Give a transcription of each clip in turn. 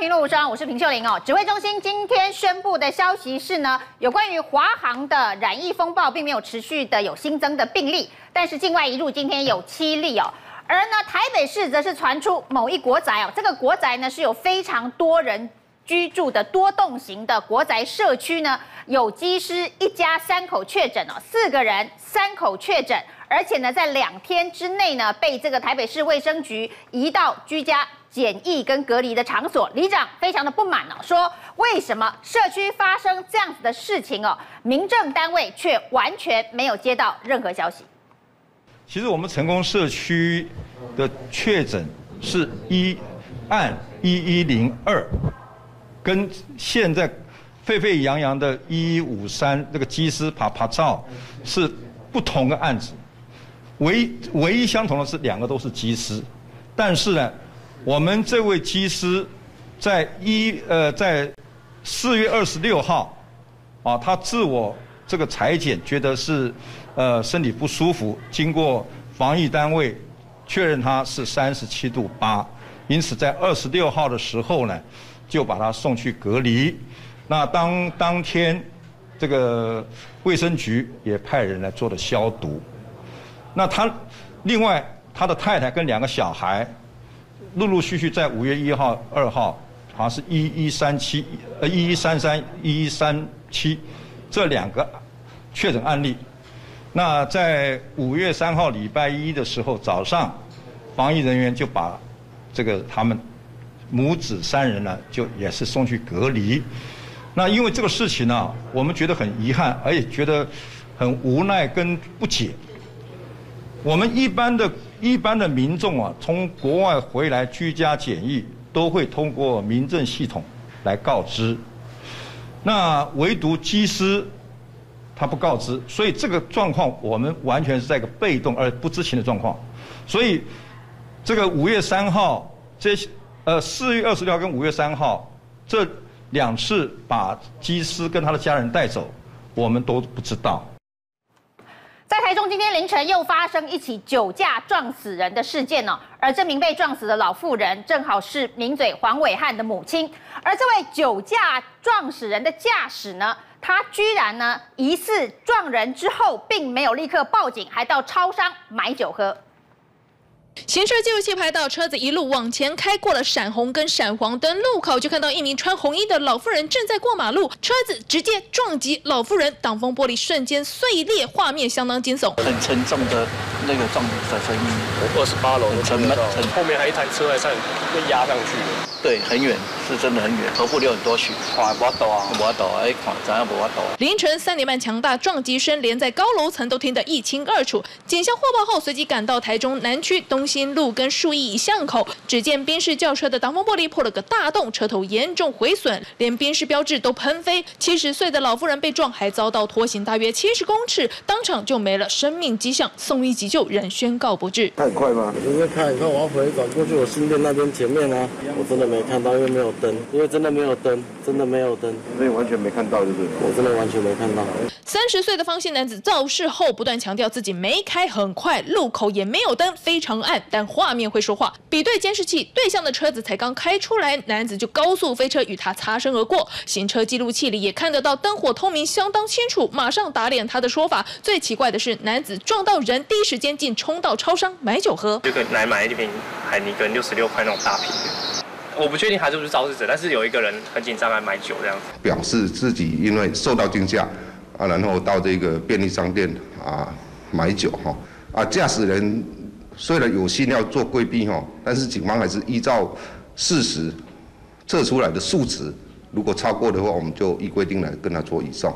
评论无双，我是平秀玲哦。指挥中心今天宣布的消息是呢，有关于华航的染疫风暴，并没有持续的有新增的病例，但是境外移入今天有七例哦。而呢，台北市则是传出某一国宅哦，这个国宅呢是有非常多人居住的多栋型的国宅社区呢，有机师一家三口确诊哦，四个人三口确诊，而且呢在两天之内呢被这个台北市卫生局移到居家。检疫跟隔离的场所，里长非常的不满哦，说为什么社区发生这样子的事情哦，民政单位却完全没有接到任何消息。其实我们成功社区的确诊是一案一一零二，跟现在沸沸扬扬的一一五三那个机师趴趴照是不同的案子，唯唯一相同的是两个都是机师，但是呢。我们这位机师，在一呃在四月二十六号，啊，他自我这个裁剪，觉得是呃身体不舒服，经过防疫单位确认他是三十七度八，因此在二十六号的时候呢，就把他送去隔离。那当当天，这个卫生局也派人来做了消毒。那他另外他的太太跟两个小孩。陆陆续续在五月一号、二号，好像是一一三七、呃一一三三、一一三七这两个确诊案例。那在五月三号礼拜一的时候早上，防疫人员就把这个他们母子三人呢，就也是送去隔离。那因为这个事情呢，我们觉得很遗憾，而且觉得很无奈跟不解。我们一般的。一般的民众啊，从国外回来居家检疫，都会通过民政系统来告知。那唯独机师他不告知，所以这个状况我们完全是在一个被动而不知情的状况。所以这个五月三号，这呃四月二十六号跟五月三号这两次把机师跟他的家人带走，我们都不知道。在台中今天凌晨又发生一起酒驾撞死人的事件呢，而这名被撞死的老妇人正好是名嘴黄伟汉的母亲，而这位酒驾撞死人的驾驶呢，他居然呢疑似撞人之后并没有立刻报警，还到超商买酒喝。行车记录器拍到车子一路往前开过了闪红跟闪黄灯路口，就看到一名穿红衣的老妇人正在过马路，车子直接撞击老妇人，挡风玻璃瞬间碎裂，画面相当惊悚。很沉重的那个撞击的声音，二十八楼很沉很后面还一台车在上被压上去了。对，很远，是真的很远，头部流很多血。看不到啊，不到啊，哎，看怎样不到啊。凌晨三点半，强大撞击声连在高楼层都听得一清二楚。警消获报后，随即赶到台中南区东兴路跟树义巷口，只见宾士轿车的挡风玻璃破了个大洞，车头严重毁损，连宾士标志都喷飞。七十岁的老妇人被撞，还遭到拖行大约七十公尺，当场就没了生命迹象，送医急救，仍宣告不治。太快吗？因为太快，我要回转过去我新店那边前面啊，我真的。没看到，因为没有灯，因为真的没有灯，真的没有灯，所以完全没看到，就是我真的完全没看到。三十岁的方姓男子肇事后不断强调自己没开很快，路口也没有灯，非常暗，但画面会说话。比对监视器，对向的车子才刚开出来，男子就高速飞车与他擦身而过。行车记录器里也看得到灯火通明，相当清楚，马上打脸他的说法。最奇怪的是，男子撞到人，第一时间竟冲到超商买酒喝，这个来买一瓶海尼根六十六块那种大瓶我不确定他是不是肇事者，但是有一个人很紧张来买酒这样子，表示自己因为受到惊吓啊，然后到这个便利商店啊买酒哈啊，驾驶人虽然有心要做规避哈，但是警方还是依照事实测出来的数值，如果超过的话，我们就依规定来跟他做移送。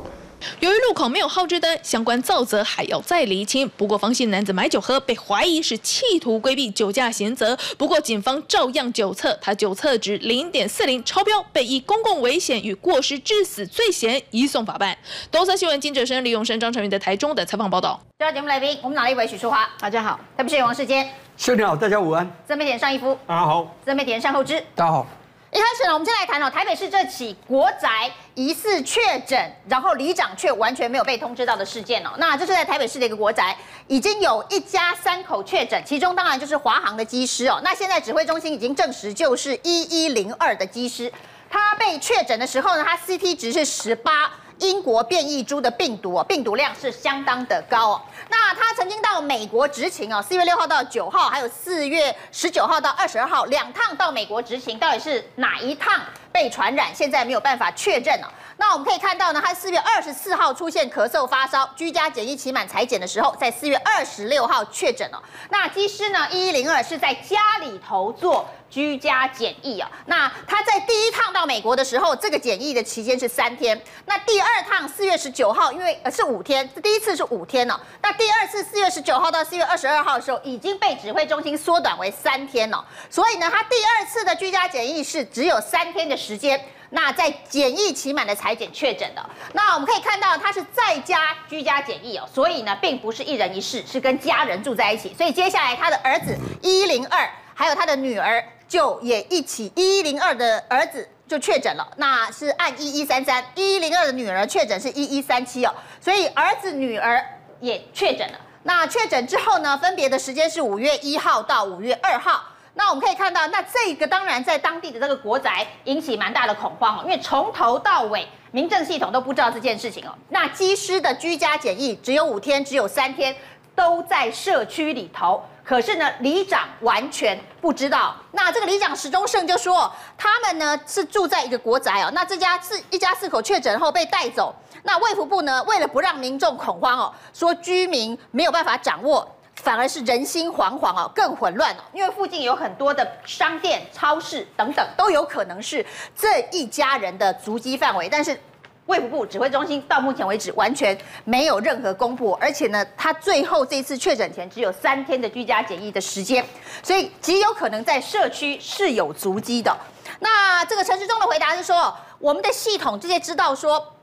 由于路口没有号志灯，相关造责还要再厘清。不过，方姓男子买酒喝，被怀疑是企图规避酒驾刑责。不过，警方照样酒测，他酒测值零点四零超标，被以公共危险与过失致死罪嫌移送法办。东森新闻金哲生、李永生、张成云的台中的采访报道。第二节目来宾，我们哪一位？许淑华，大家好。特别是王世坚，兄弟好，大家午安。自媒体上一夫，大家好。自媒体上后知，大家好。一开始呢，我们先来谈哦，台北市这起国宅疑似确诊，然后里长却完全没有被通知到的事件哦。那这是在台北市的一个国宅，已经有一家三口确诊，其中当然就是华航的机师哦。那现在指挥中心已经证实，就是一一零二的机师，他被确诊的时候呢，他 CT 值是十八。英国变异株的病毒哦，病毒量是相当的高哦。那他曾经到美国执勤哦，四月六号到九号，还有四月十九号到二十二号两趟到美国执勤，到底是哪一趟被传染？现在没有办法确认哦。那我们可以看到呢，他四月二十四号出现咳嗽发烧，居家检疫期满裁检的时候，在四月二十六号确诊了。那机师呢，一一零二是在家里头做居家检疫啊。那他在第一趟到美国的时候，这个检疫的期间是三天。那第二二趟四月十九号，因为呃是五天，第一次是五天哦。那第二次四月十九号到四月二十二号的时候，已经被指挥中心缩短为三天了。所以呢，他第二次的居家检疫是只有三天的时间。那在检疫期满的裁剪确诊的，那我们可以看到他是在家居家检疫哦，所以呢，并不是一人一室，是跟家人住在一起。所以接下来他的儿子一零二，还有他的女儿就也一起一一零二的儿子就确诊了，那是按一一三三，一一零二的女儿确诊是一一三七哦，所以儿子女儿也确诊了。那确诊之后呢，分别的时间是五月一号到五月二号。那我们可以看到，那这个当然在当地的这个国宅引起蛮大的恐慌哦，因为从头到尾民政系统都不知道这件事情哦。那机师的居家检疫只有五天，只有三天都在社区里头，可是呢，里长完全不知道。那这个里长史忠胜就说，他们呢是住在一个国宅哦，那这家四一家四口确诊后被带走，那卫福部呢为了不让民众恐慌哦，说居民没有办法掌握。反而是人心惶惶哦，更混乱哦，因为附近有很多的商店、超市等等，都有可能是这一家人的足迹范围。但是卫福部指挥中心到目前为止完全没有任何公布，而且呢，他最后这次确诊前只有三天的居家检疫的时间，所以极有可能在社区是有足迹的。那这个陈时中的回答是说，我们的系统直接知道说。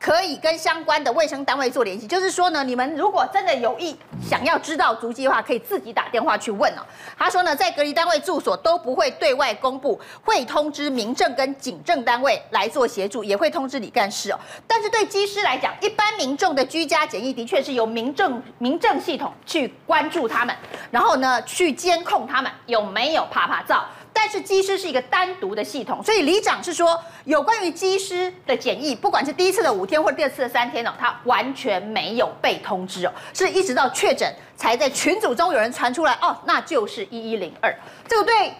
可以跟相关的卫生单位做联系，就是说呢，你们如果真的有意想要知道足迹的话，可以自己打电话去问哦。他说呢，在隔离单位住所都不会对外公布，会通知民政跟警政单位来做协助，也会通知里干事哦。但是对机师来讲，一般民众的居家检疫的确是由民政民政系统去关注他们，然后呢去监控他们有没有趴趴走。但是机师是一个单独的系统，所以里长是说，有关于机师的检疫，不管是第一次的五天或者第二次的三天哦，他完全没有被通知哦，是一直到确诊才在群组中有人传出来哦，那就是一一零二。这个对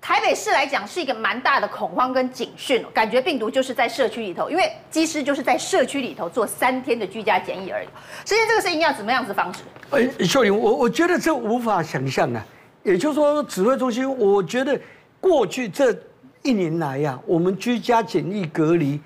台北市来讲是一个蛮大的恐慌跟警讯，感觉病毒就是在社区里头，因为机师就是在社区里头做三天的居家检疫而已。所以这个事情要怎么样子防止？哎，秀玲，我我觉得这无法想象啊，也就是说指挥中心，我觉得。过去这一年来呀，我们居家检疫隔离，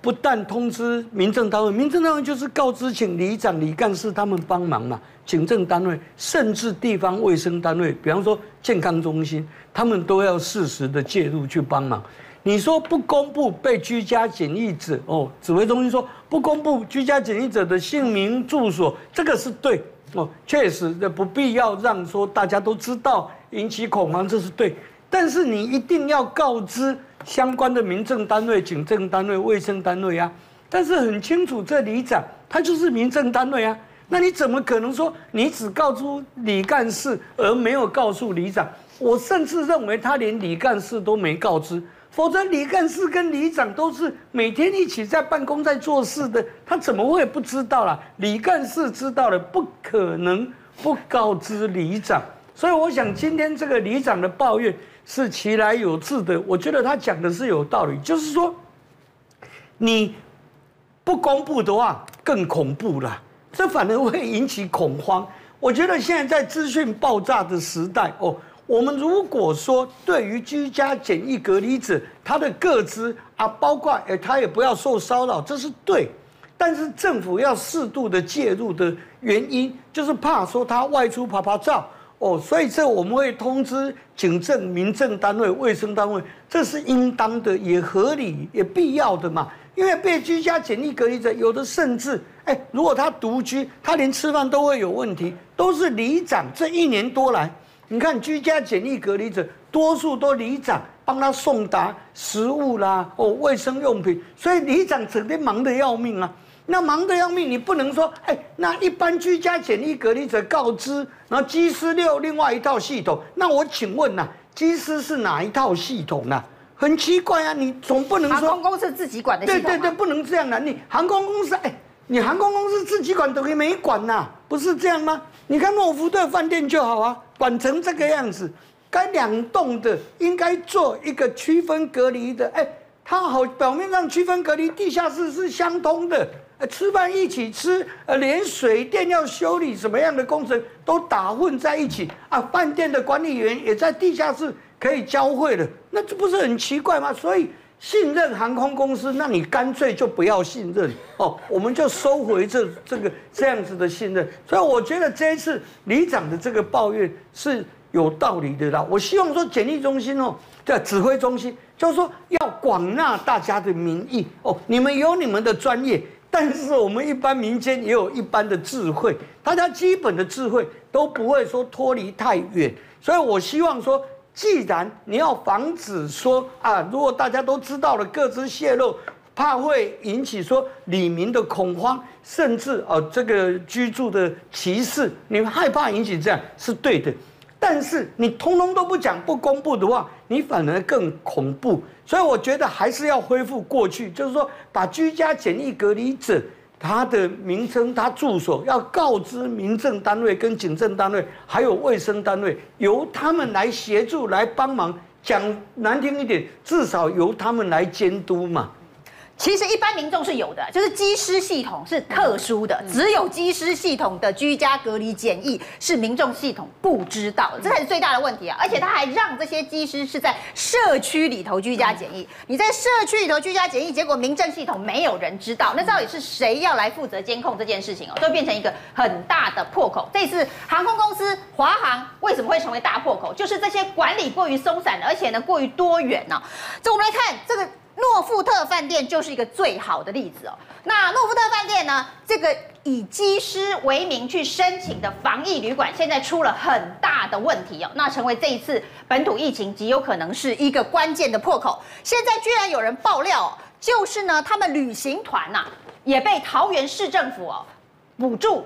不但通知民政单位，民政单位就是告知请里长、里干事他们帮忙嘛。警政单位甚至地方卫生单位，比方说健康中心，他们都要适时的介入去帮忙。你说不公布被居家检疫者哦，指挥中心说不公布居家检疫者的姓名、住所，这个是对哦，确实的不必要让说大家都知道引起恐慌，这是对。但是你一定要告知相关的民政单位、警政单位、卫生单位啊。但是很清楚，这里长他就是民政单位啊。那你怎么可能说你只告诉李干事而没有告诉里长？我甚至认为他连李干事都没告知，否则李干事跟里长都是每天一起在办公在做事的，他怎么会不知道啦？李干事知道了，不可能不告知里长。所以我想今天这个里长的抱怨。是其来有自的，我觉得他讲的是有道理，就是说，你不公布的话更恐怖了，这反而会引起恐慌。我觉得现在在资讯爆炸的时代哦，我们如果说对于居家检疫隔离者，他的个资啊，包括哎，他也不要受骚扰，这是对。但是政府要适度的介入的原因，就是怕说他外出拍拍照。哦，所以这我们会通知警政、民政单位、卫生单位，这是应当的，也合理，也必要的嘛。因为被居家检疫隔离者，有的甚至，哎，如果他独居，他连吃饭都会有问题，都是里长这一年多来，你看居家检疫隔离者，多数都里长帮他送达食物啦，哦，卫生用品，所以里长整天忙得要命啊。那忙得要命，你不能说，哎，那一般居家检疫隔离者告知，然后机师六另外一套系统。那我请问呐、啊，机师是哪一套系统呢、啊？很奇怪啊，你总不能说航空公司自己管的系统。对对对，不能这样的、啊。你航空公司，哎，你航空公司自己管等于没管呐、啊，不是这样吗？你看诺福特饭店就好啊，管成这个样子，该两栋的应该做一个区分隔离的，哎，它好表面上区分隔离，地下室是相通的。吃饭一起吃，呃，连水电要修理什么样的工程都打混在一起啊！饭店的管理员也在地下室可以交汇的，那这不是很奇怪吗？所以信任航空公司，那你干脆就不要信任哦，我们就收回这这个这样子的信任。所以我觉得这一次里长的这个抱怨是有道理的啦。我希望说检疫中心哦，对，指挥中心就是说要广纳大家的民意哦，你们有你们的专业。但是我们一般民间也有一般的智慧，大家基本的智慧都不会说脱离太远，所以我希望说，既然你要防止说啊，如果大家都知道了各自泄露，怕会引起说里民的恐慌，甚至啊这个居住的歧视，你害怕引起这样是对的。但是你通通都不讲不公布的话，你反而更恐怖。所以我觉得还是要恢复过去，就是说把居家检疫隔离者他的名称、他住所要告知民政单位、跟警政单位，还有卫生单位，由他们来协助、来帮忙。讲难听一点，至少由他们来监督嘛。其实一般民众是有的，就是机师系统是特殊的，只有机师系统的居家隔离检疫是民众系统不知道的，这才是最大的问题啊！而且他还让这些机师是在社区里头居家检疫，你在社区里头居家检疫，结果民政系统没有人知道，那到底是谁要来负责监控这件事情哦？都变成一个很大的破口。这次航空公司华航为什么会成为大破口？就是这些管理过于松散，而且呢过于多元呢？这我们来看这个。诺富特饭店就是一个最好的例子哦。那诺富特饭店呢，这个以机师为名去申请的防疫旅馆，现在出了很大的问题哦。那成为这一次本土疫情极有可能是一个关键的破口。现在居然有人爆料，就是呢，他们旅行团呐，也被桃园市政府哦补助。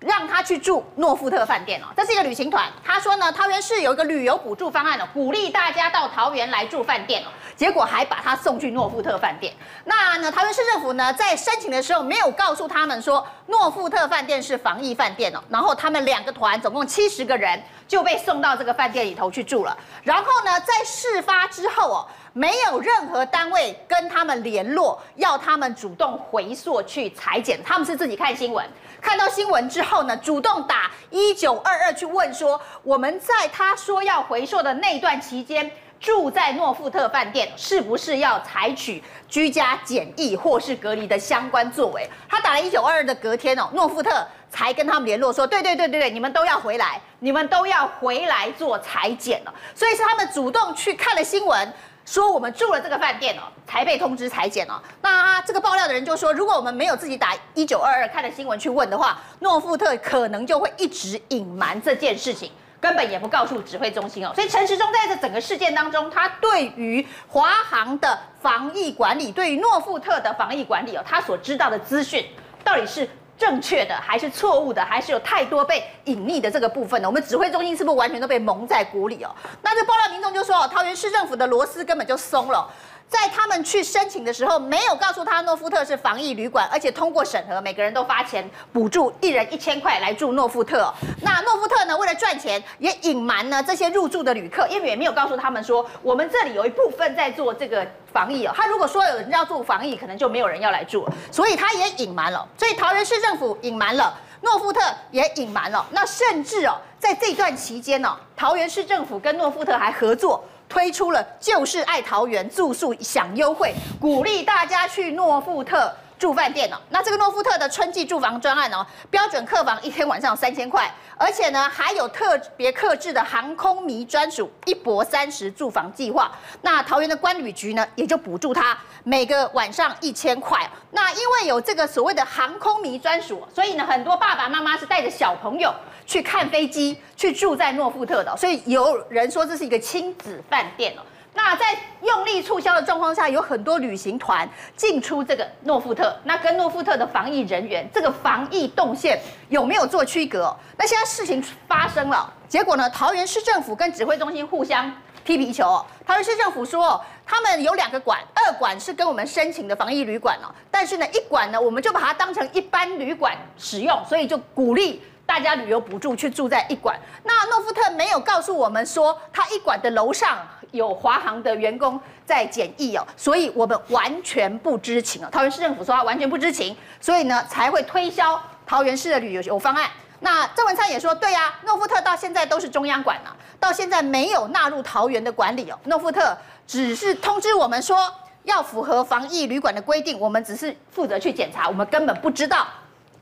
让他去住诺富特饭店哦，这是一个旅行团。他说呢，桃园市有一个旅游补助方案哦，鼓励大家到桃园来住饭店哦。结果还把他送去诺富特饭店。那呢，桃园市政府呢，在申请的时候没有告诉他们说诺富特饭店是防疫饭店哦。然后他们两个团总共七十个人就被送到这个饭店里头去住了。然后呢，在事发之后哦，没有任何单位跟他们联络，要他们主动回溯去裁剪，他们是自己看新闻。看到新闻之后呢，主动打一九二二去问说，我们在他说要回溯的那段期间，住在诺富特饭店，是不是要采取居家检疫或是隔离的相关作为？他打了一九二二的隔天哦，诺富特才跟他们联络说，对对对对对，你们都要回来，你们都要回来做裁剪了。所以是他们主动去看了新闻。说我们住了这个饭店哦，才被通知裁剪哦。那这个爆料的人就说，如果我们没有自己打一九二二看了新闻去问的话，诺富特可能就会一直隐瞒这件事情，根本也不告诉指挥中心哦。所以陈时中在这整个事件当中，他对于华航的防疫管理，对于诺富特的防疫管理哦，他所知道的资讯到底是？正确的还是错误的，还是有太多被隐匿的这个部分呢？我们指挥中心是不是完全都被蒙在鼓里哦？那这爆料民众就说哦，桃园市政府的螺丝根本就松了。在他们去申请的时候，没有告诉他诺富特是防疫旅馆，而且通过审核，每个人都发钱补助，一人一千块来住诺富特。那诺富特呢，为了赚钱，也隐瞒呢这些入住的旅客，因为也没有告诉他们说，我们这里有一部分在做这个防疫哦。他如果说有人要做防疫，可能就没有人要来住，所以他也隐瞒了。所以桃园市政府隐瞒了，诺富特也隐瞒了。那甚至哦，在这段期间呢，桃园市政府跟诺富特还合作。推出了就是爱桃园住宿享优惠，鼓励大家去诺富特住饭店哦。那这个诺富特的春季住房专案哦，标准客房一天晚上三千块，而且呢还有特别客制的航空迷专属一泊三十住房计划。那桃园的观旅局呢也就补助他每个晚上一千块。那因为有这个所谓的航空迷专属，所以呢很多爸爸妈妈是带着小朋友。去看飞机，去住在诺富特的，所以有人说这是一个亲子饭店哦。那在用力促销的状况下，有很多旅行团进出这个诺富特，那跟诺富特的防疫人员这个防疫动线有没有做区隔？那现在事情发生了，结果呢，桃园市政府跟指挥中心互相踢皮球。桃园市政府说，他们有两个馆，二馆是跟我们申请的防疫旅馆哦，但是呢，一馆呢，我们就把它当成一般旅馆使用，所以就鼓励。大家旅游补助去住在一馆，那诺富特没有告诉我们说他一馆的楼上有华航的员工在检疫哦，所以我们完全不知情哦。桃园市政府说他完全不知情，所以呢才会推销桃园市的旅游方案。那郑文灿也说，对呀，诺富特到现在都是中央管了，到现在没有纳入桃园的管理哦。诺富特只是通知我们说要符合防疫旅馆的规定，我们只是负责去检查，我们根本不知道，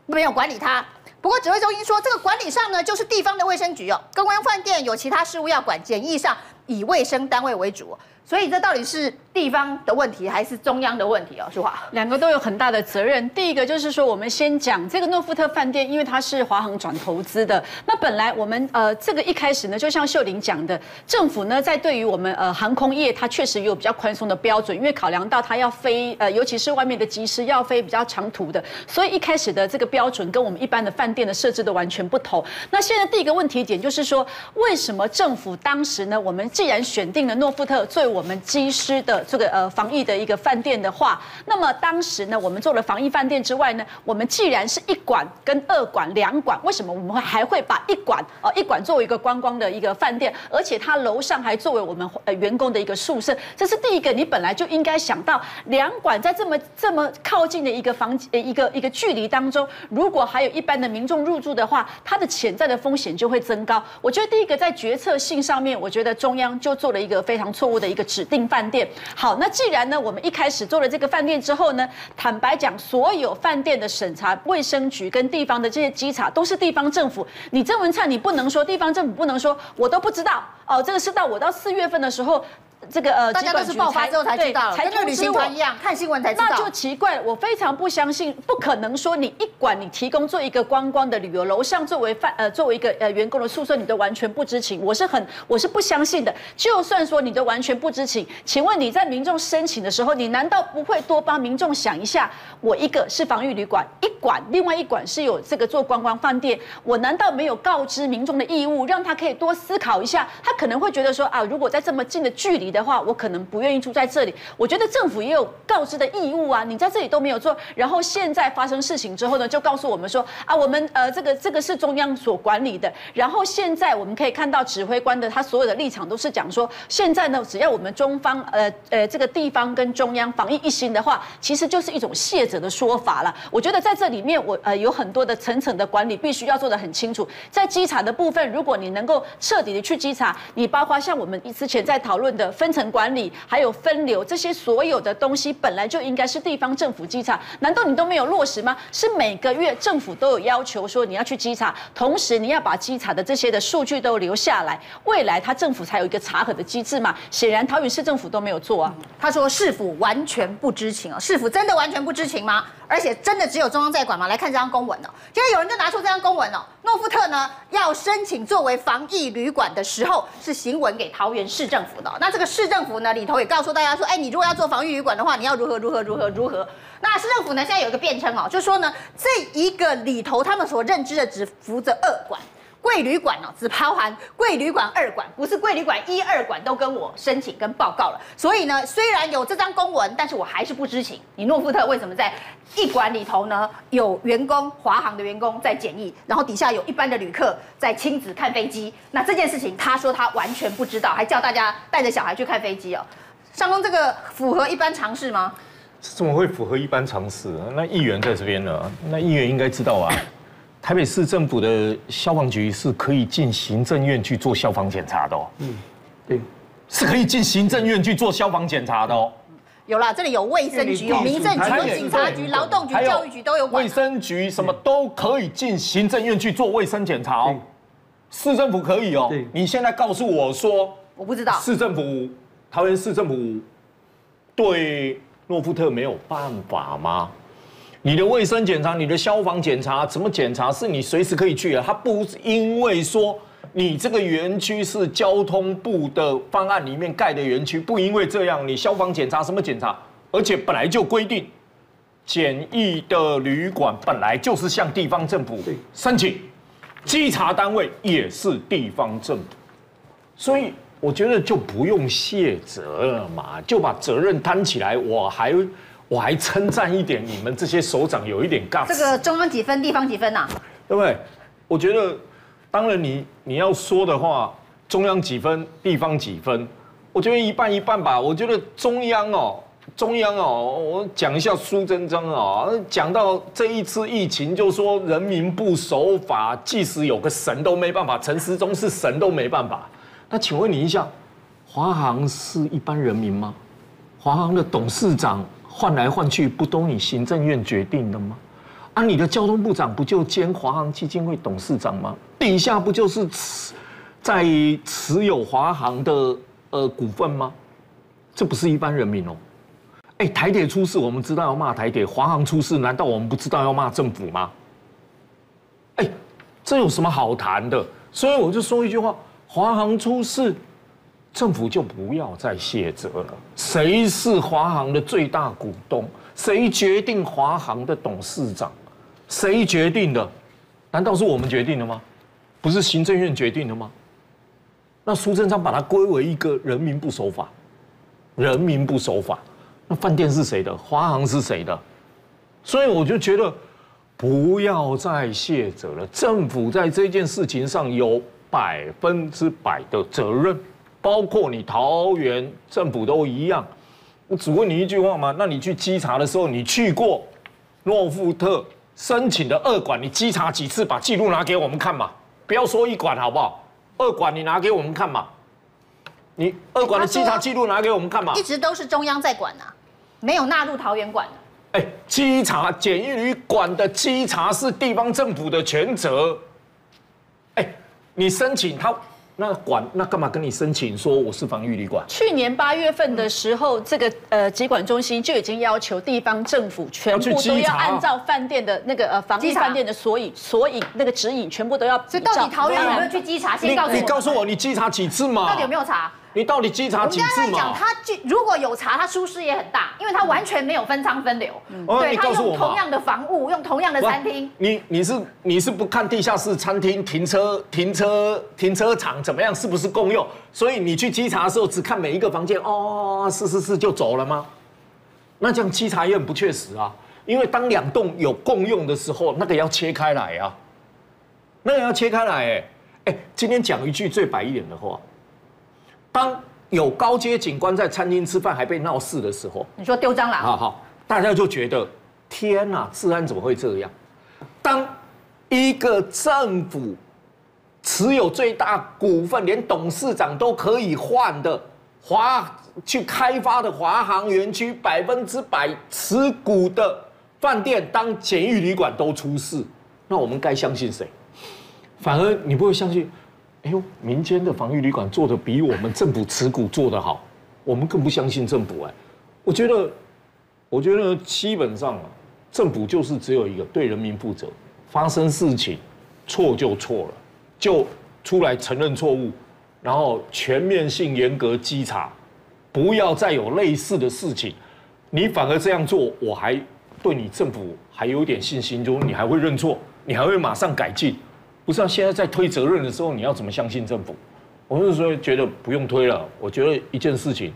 没有管理它。不过指挥中心说，这个管理上呢，就是地方的卫生局哦，公关饭店有其他事务要管，检疫上以卫生单位为主。所以这到底是地方的问题还是中央的问题哦？淑华，两个都有很大的责任。第一个就是说，我们先讲这个诺富特饭店，因为它是华航转投资的。那本来我们呃这个一开始呢，就像秀玲讲的，政府呢在对于我们呃航空业，它确实有比较宽松的标准，因为考量到它要飞呃，尤其是外面的机师要飞比较长途的，所以一开始的这个标准跟我们一般的饭店的设置都完全不同。那现在第一个问题点就是说，为什么政府当时呢，我们既然选定了诺富特作为我们机师的这个呃防疫的一个饭店的话，那么当时呢，我们做了防疫饭店之外呢，我们既然是一馆跟二馆两馆，为什么我们会还会把一馆呃一馆作为一个观光的一个饭店，而且它楼上还作为我们呃员工的一个宿舍？这是第一个，你本来就应该想到两馆在这么这么靠近的一个房呃一个一个距离当中，如果还有一般的民众入住的话，它的潜在的风险就会增高。我觉得第一个在决策性上面，我觉得中央就做了一个非常错误的一个指定。饭店好，那既然呢，我们一开始做了这个饭店之后呢，坦白讲，所有饭店的审查，卫生局跟地方的这些稽查都是地方政府。你郑文灿，你不能说地方政府不能说，我都不知道哦，这个是到我到四月份的时候。这个呃，大家都是爆发之后才知道，才跟旅行团一样，看新闻才知道。那就奇怪了，我非常不相信，不可能说你一管你提供做一个观光的旅游楼上作为饭呃作为一个呃员工的宿舍，你都完全不知情，我是很我是不相信的。就算说你都完全不知情，请问你在民众申请的时候，你难道不会多帮民众想一下？我一个是防御旅馆一馆，另外一馆是有这个做观光饭店，我难道没有告知民众的义务，让他可以多思考一下？他可能会觉得说啊，如果在这么近的距离的话，我可能不愿意住在这里。我觉得政府也有告知的义务啊，你在这里都没有做，然后现在发生事情之后呢，就告诉我们说啊，我们呃这个这个是中央所管理的。然后现在我们可以看到指挥官的他所有的立场都是讲说，现在呢，只要我们中方呃呃这个地方跟中央防疫一心的话，其实就是一种卸责的说法了。我觉得在这里面我呃有很多的层层的管理必须要做得很清楚。在稽查的部分，如果你能够彻底的去稽查，你包括像我们之前在讨论的分层管理，还有分流这些所有的东西，本来就应该是地方政府稽查，难道你都没有落实吗？是每个月政府都有要求说你要去稽查，同时你要把稽查的这些的数据都留下来，未来他政府才有一个查核的机制嘛。显然桃园市政府都没有做啊。他说市府完全不知情啊，市府真的完全不知情吗？而且真的只有中央在管吗？来看这张公文哦，现在有人就拿出这张公文哦，诺富特呢要申请作为防疫旅馆的时候，是行文给桃园市政府的。那这个市政府呢里头也告诉大家说，哎，你如果要做防疫旅馆的话，你要如何如何如何如何。那市政府呢现在有一个辩称哦，就说呢这一个里头他们所认知的只负责二馆。贵旅馆哦，只包含贵旅馆二馆，不是贵旅馆一二馆都跟我申请跟报告了。所以呢，虽然有这张公文，但是我还是不知情。你诺富特为什么在一馆里头呢？有员工华航的员工在检疫，然后底下有一般的旅客在亲子看飞机。那这件事情，他说他完全不知道，还叫大家带着小孩去看飞机哦。上公，这个符合一般常识吗？怎么会符合一般常识？那议员在这边呢？那议员应该知道啊。台北市政府的消防局是可以进行政院去做消防检查的哦。嗯，对，是可以进行政院去做消防检查的哦。有啦，这里有卫生局、有民政局、有警察局、劳动局、教育局都有。卫生局什么都可以进行政院去做卫生检查哦。市政府可以哦。你现在告诉我说，我不知道。市政府，桃园市政府对诺富特没有办法吗？你的卫生检查、你的消防检查，怎么检查？是你随时可以去的。他不是因为说你这个园区是交通部的方案里面盖的园区，不因为这样，你消防检查什么检查？而且本来就规定，简易的旅馆本来就是向地方政府申请，稽查单位也是地方政府，所以我觉得就不用卸责了嘛，就把责任担起来。我还我还称赞一点，你们这些首长有一点尬。这个中央几分，地方几分呐、啊？对不对？我觉得。当然你，你你要说的话，中央几分，地方几分，我觉得一半一半吧。我觉得中央哦，中央哦，我讲一下苏贞昌哦，讲到这一次疫情，就说人民不守法，即使有个神都没办法。陈时中是神都没办法。那请问你一下，华航是一般人民吗？华航的董事长换来换去，不都你行政院决定的吗？啊，你的交通部长不就兼华航基金会董事长吗？底下不就是持在持有华航的呃股份吗？这不是一般人民哦。哎，台铁出事，我们知道要骂台铁；华航出事，难道我们不知道要骂政府吗？哎，这有什么好谈的？所以我就说一句话：华航出事，政府就不要再卸责了。谁是华航的最大股东？谁决定华航的董事长？谁决定的？难道是我们决定的吗？不是行政院决定的吗？那苏贞昌把它归为一个人民不守法，人民不守法，那饭店是谁的？华航是谁的？所以我就觉得不要再卸责了。政府在这件事情上有百分之百的责任，包括你桃园政府都一样。我只问你一句话嘛？那你去稽查的时候，你去过诺富特？申请的二馆，你稽查几次？把记录拿给我们看嘛！不要说一馆好不好？二馆你拿给我们看嘛！你二馆的稽查记录拿给我们看嘛！一直都是中央在管啊，没有纳入桃园管。哎，稽查检疫旅馆的稽查是地方政府的全责。哎，你申请他。那管那干嘛跟你申请说我是防御旅馆？去年八月份的时候，这个呃疾管中心就已经要求地方政府全部都要按照饭店的那个呃防疫饭店的索引索引那个指引，全部都要。所以到底桃园有没有去稽查？先告诉我。你告诉我，你稽查几次嘛？到底有没有查？你到底稽查几次嘛？讲他如果有查，他疏失也很大，因为他完全没有分仓分流。嗯、对，他用同样的房屋，用同样的餐厅。你你是你是不看地下室餐厅停车停车停车场怎么样，是不是共用？所以你去稽查的时候只看每一个房间，哦，是是是就走了吗？那这样稽查也很不确实啊，因为当两栋有共用的时候，那个要切开来啊，那个要切开来哎哎，今天讲一句最白一点的话。当有高阶警官在餐厅吃饭还被闹事的时候，你说丢蟑螂？好好，大家就觉得天哪，治安怎么会这样？当一个政府持有最大股份，连董事长都可以换的华去开发的华航园区百分之百持股的饭店，当检疫旅馆都出事，那我们该相信谁？反而你不会相信。哎呦，民间的防疫旅馆做的比我们政府持股做得好，我们更不相信政府哎。我觉得，我觉得基本上啊，政府就是只有一个对人民负责，发生事情错就错了，就出来承认错误，然后全面性严格稽查，不要再有类似的事情。你反而这样做，我还对你政府还有点信心，就你还会认错，你还会马上改进。不是啊，现在在推责任的时候，你要怎么相信政府？我是说觉得不用推了。我觉得一件事情，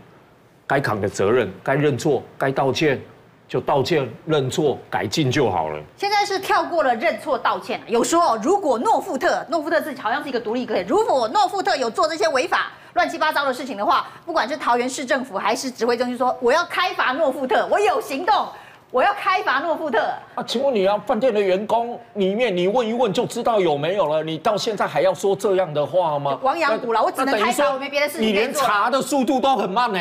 该扛的责任，该认错，该道歉就道歉、认错、改进就好了。现在是跳过了认错道歉，有说如果诺富特，诺富特自己好像是一个独立个体，如果诺富特有做这些违法、乱七八糟的事情的话，不管是桃园市政府还是指挥中心说我要开罚诺富特，我有行动。我要开罚诺富特啊！请问你啊，饭店的员工里面，你问一问就知道有没有了。你到现在还要说这样的话吗？亡羊补牢，我只能开罚，我没别的事情。你连查的速度都很慢呢。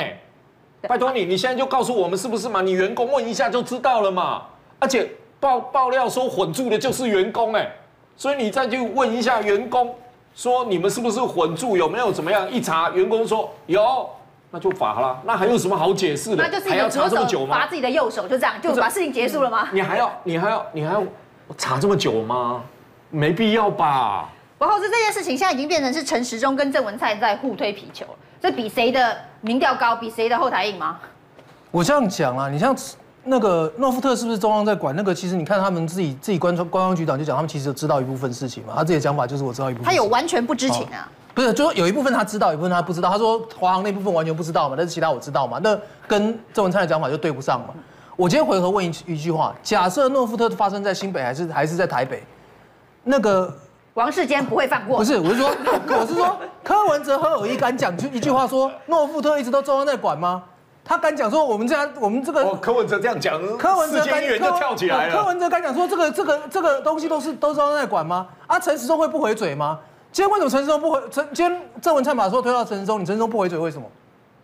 拜托你，你现在就告诉我们是不是嘛？你员工问一下就知道了嘛。而且爆爆料说混住的就是员工哎，所以你再去问一下员工，说你们是不是混住，有没有怎么样？一查员工说有。那就罚了，那还有什么好解释的？那就是还要查这么久吗？罚自己的右手，就这样就把事情结束了吗？你还要，你还要，你还要查这么久吗？没必要吧。不后是这件事情现在已经变成是陈时中跟郑文灿在互推皮球，这比谁的民调高，比谁的后台硬吗？我这样讲啊，你像那个诺富特是不是中央在管？那个其实你看他们自己自己官官方局长就讲，他们其实知道一部分事情嘛。他自己的讲法就是我知道一部分。他有完全不知情啊？不是，就说有一部分他知道，有一部分他不知道。他说华航那部分完全不知道嘛，但是其他我知道嘛。那跟郑文灿的讲法就对不上嘛。我今天回合问一一句话：假设诺富特发生在新北还是还是在台北，那个王世坚不会放过？不是，我是说，我是说柯文哲何有一敢讲就一句话说诺富特一直都中央在管吗？他敢讲说我们这样，我们这个柯文哲这样讲，柯文哲敢就跳起来了。柯文哲敢讲说这个这个这个东西都是都是中央在管吗？啊，陈时中会不回嘴吗？今天为什么陈时中不回？陈今天郑文灿把说推到陈时中，你陈时中不回嘴，为什么？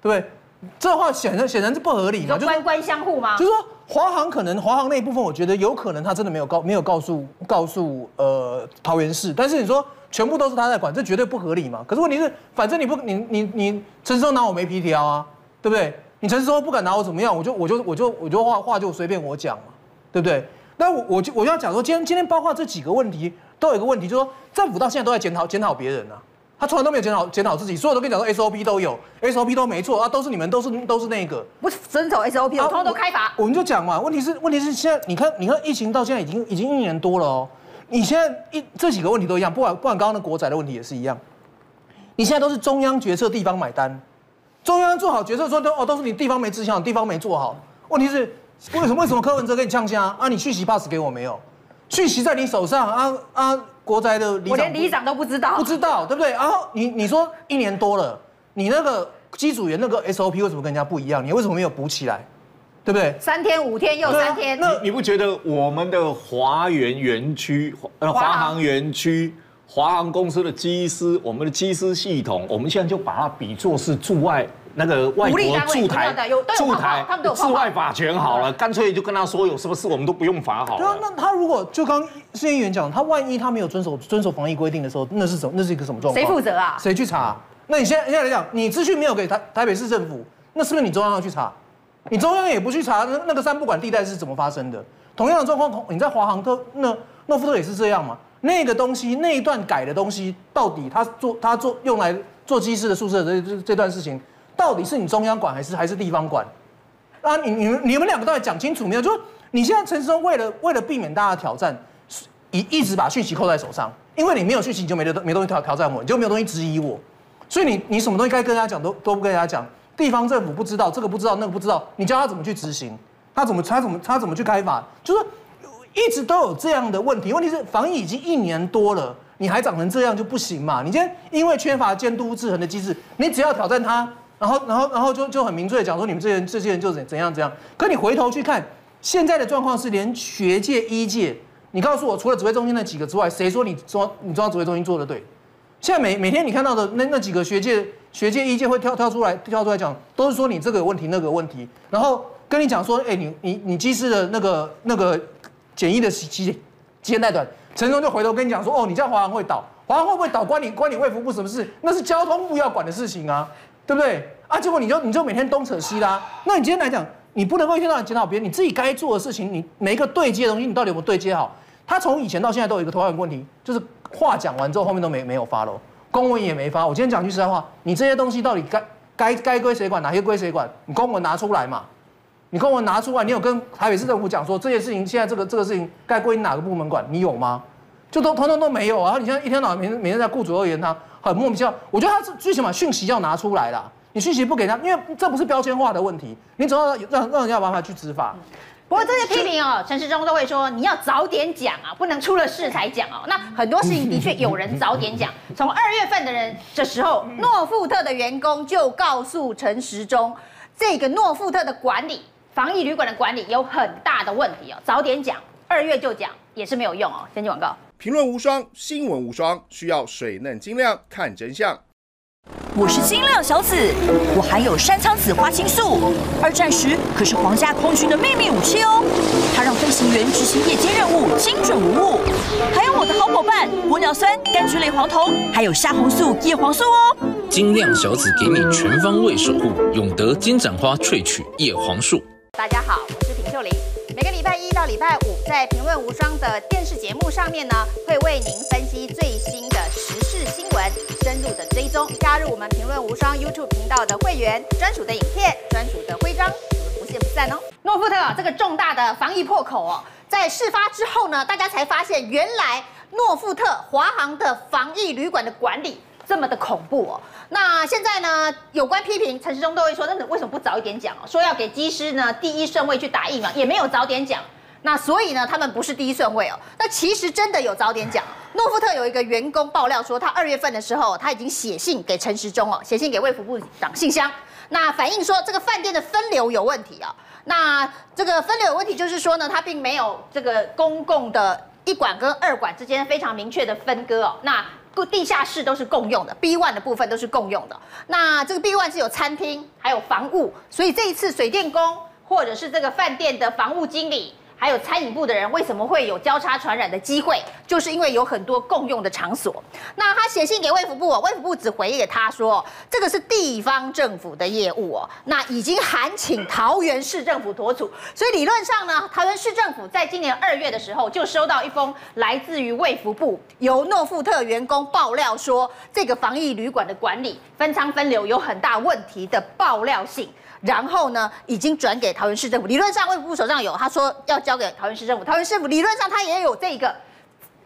对不对？这话显然显然是不合理嘛，就官官相护吗？就是说华航可能华航那一部分，我觉得有可能他真的没有告没有告诉告诉呃桃园市，但是你说全部都是他在管，这绝对不合理嘛。可是问题是，反正你不你你你陈时中拿我没皮条啊，对不对？你陈时中不敢拿我怎么样，我就我就我就我就话话就随便我讲嘛，对不对？那我我就我就要讲说，今天今天包括这几个问题。都有一个问题，就是说政府到现在都在检讨检讨别人啊，他从来都没有检讨检讨自己，所有都跟你讲说 SOP 都有，SOP 都没错啊，都是你们都是都是那个不遵守 SOP，我通通都开罚。我们就讲嘛，问题是问题是现在你看你看疫情到现在已经已经一年多了哦，你现在一这几个问题都一样，不管不管刚刚的国宅的问题也是一样，你现在都是中央决策，地方买单，中央做好决策说都哦都是你地方没执行好，地方没做好，问题是为什么为什么柯文哲跟你呛声啊？你续期 pass 给我没有？讯息在你手上啊啊！国宅的里长，我连里长都不知道，不知道对不对？然后你你说一年多了，你那个机组员那个 SOP 为什么跟人家不一样？你为什么没有补起来？对不对？三天五天又三天，那你不觉得我们的华园园区呃华航园区华航公司的机师，我们的机师系统，我们现在就把它比作是驻外。那个外国驻台驻台驻外法权好了，干脆就跟他说有什么事我们都不用罚好了。对啊，那他如果就刚市议员讲，他万一他没有遵守遵守防疫规定的时候，那是什么？那是一个什么状况？谁负责啊？谁去查？那你现在现在来讲，你资讯没有给台台北市政府，那是不是你中央要去查？你中央也不去查，那那个三不管地带是怎么发生的？同样的状况，你在华航特那诺富特也是这样嘛？那个东西那一段改的东西，到底他做他做用来做机师的宿舍这这这段事情？到底是你中央管还是还是地方管？啊，你你们你们两个到底讲清楚没有？就是你现在陈时中为了为了避免大家的挑战，一一直把讯息扣在手上，因为你没有讯息，你就没得没东西挑挑战我，你就没有东西质疑我，所以你你什么东西该跟大家讲都都不跟大家讲。地方政府不知道这个不知道那个不知道，你教他怎么去执行？他怎么他怎么他怎么去开发？就是一直都有这样的问题。问题是防疫已经一年多了，你还长成这样就不行嘛？你今天因为缺乏监督制衡的机制，你只要挑战他。然后，然后，然后就就很明确的讲说，你们这些人，这些人就怎怎样怎样。可你回头去看，现在的状况是，连学界、医界，你告诉我，除了指挥中心那几个之外，谁说你中你中央指挥中心做的对？现在每每天你看到的那那几个学界、学界、医界会跳跳出来跳出来讲，都是说你这个有问题，那个问题，然后跟你讲说，哎，你你你机师的那个那个简易的期期间太短，陈忠就回头跟你讲说，哦，你这样华航会倒，华航会不会倒关你关你卫福部什么事？那是交通部要管的事情啊。对不对啊？结果你就你就每天东扯西拉，那你今天来讲，你不能够一天到晚检讨别人，你自己该做的事情，你每一个对接的东西，你到底有没有对接好？他从以前到现在都有一个同样的问题，就是话讲完之后后面都没没有发了，公文也没发。我今天讲句实在话，你这些东西到底该该该归谁管，哪些归谁管？你公文拿出来嘛，你公文拿出来，你有跟台北市政府讲说这些事情现在这个这个事情该归哪个部门管？你有吗？就都通通都没有啊！你现在一天到晚每天每天在顾左右言他。很莫名其妙，我觉得他是最起码讯息要拿出来啦。你讯息不给他，因为这不是标签化的问题，你总要让让人家有办法去执法。不过这些批评哦，陈时中都会说你要早点讲啊，不能出了事才讲哦。那很多事情的确有人早点讲，从二月份的人这时候，诺富特的员工就告诉陈时中，这个诺富特的管理、防疫旅馆的管理有很大的问题哦，早点讲，二月就讲也是没有用哦。先进广告。评论无双，新闻无双，需要水嫩晶亮看真相。我是晶亮小紫，我含有山苍子花青素，二战时可是皇家空军的秘密武器哦。它让飞行员执行夜间任务精准无误。还有我的好伙伴玻尿酸、柑橘类黄酮，还有虾红素、叶黄素哦。晶亮小紫给你全方位守护，永德金盏花萃取叶黄素。大家好，我是平秀玲，每个礼拜一到礼拜五。在《评论无双》的电视节目上面呢，会为您分析最新的时事新闻，深入的追踪。加入我们《评论无双》YouTube 频道的会员，专属的影片、专属的徽章，我们不见不散哦。诺富特，这个重大的防疫破口哦，在事发之后呢，大家才发现，原来诺富特华航的防疫旅馆的管理。这么的恐怖哦！那现在呢？有关批评，陈时中都会说，那你为什么不早一点讲哦？说要给机师呢第一顺位去打疫苗，也没有早点讲。那所以呢，他们不是第一顺位哦。那其实真的有早点讲。诺富特有一个员工爆料说，他二月份的时候，他已经写信给陈时中哦，写信给卫福部长信箱，那反映说这个饭店的分流有问题啊。那这个分流有问题，就是说呢，他并没有这个公共的一馆跟二馆之间非常明确的分割哦。那地下室都是共用的，B one 的部分都是共用的。那这个 B one 是有餐厅，还有房务，所以这一次水电工或者是这个饭店的房务经理。还有餐饮部的人为什么会有交叉传染的机会？就是因为有很多共用的场所。那他写信给卫福部，卫福部只回给他说，这个是地方政府的业务哦。那已经函请桃园市政府妥处，所以理论上呢，桃园市政府在今年二月的时候就收到一封来自于卫福部由诺富特员工爆料说，这个防疫旅馆的管理分仓分流有很大问题的爆料信。然后呢，已经转给桃园市政府。理论上，卫福部手上有，他说要交给桃园市政府。桃园市政府理论上他也有这一个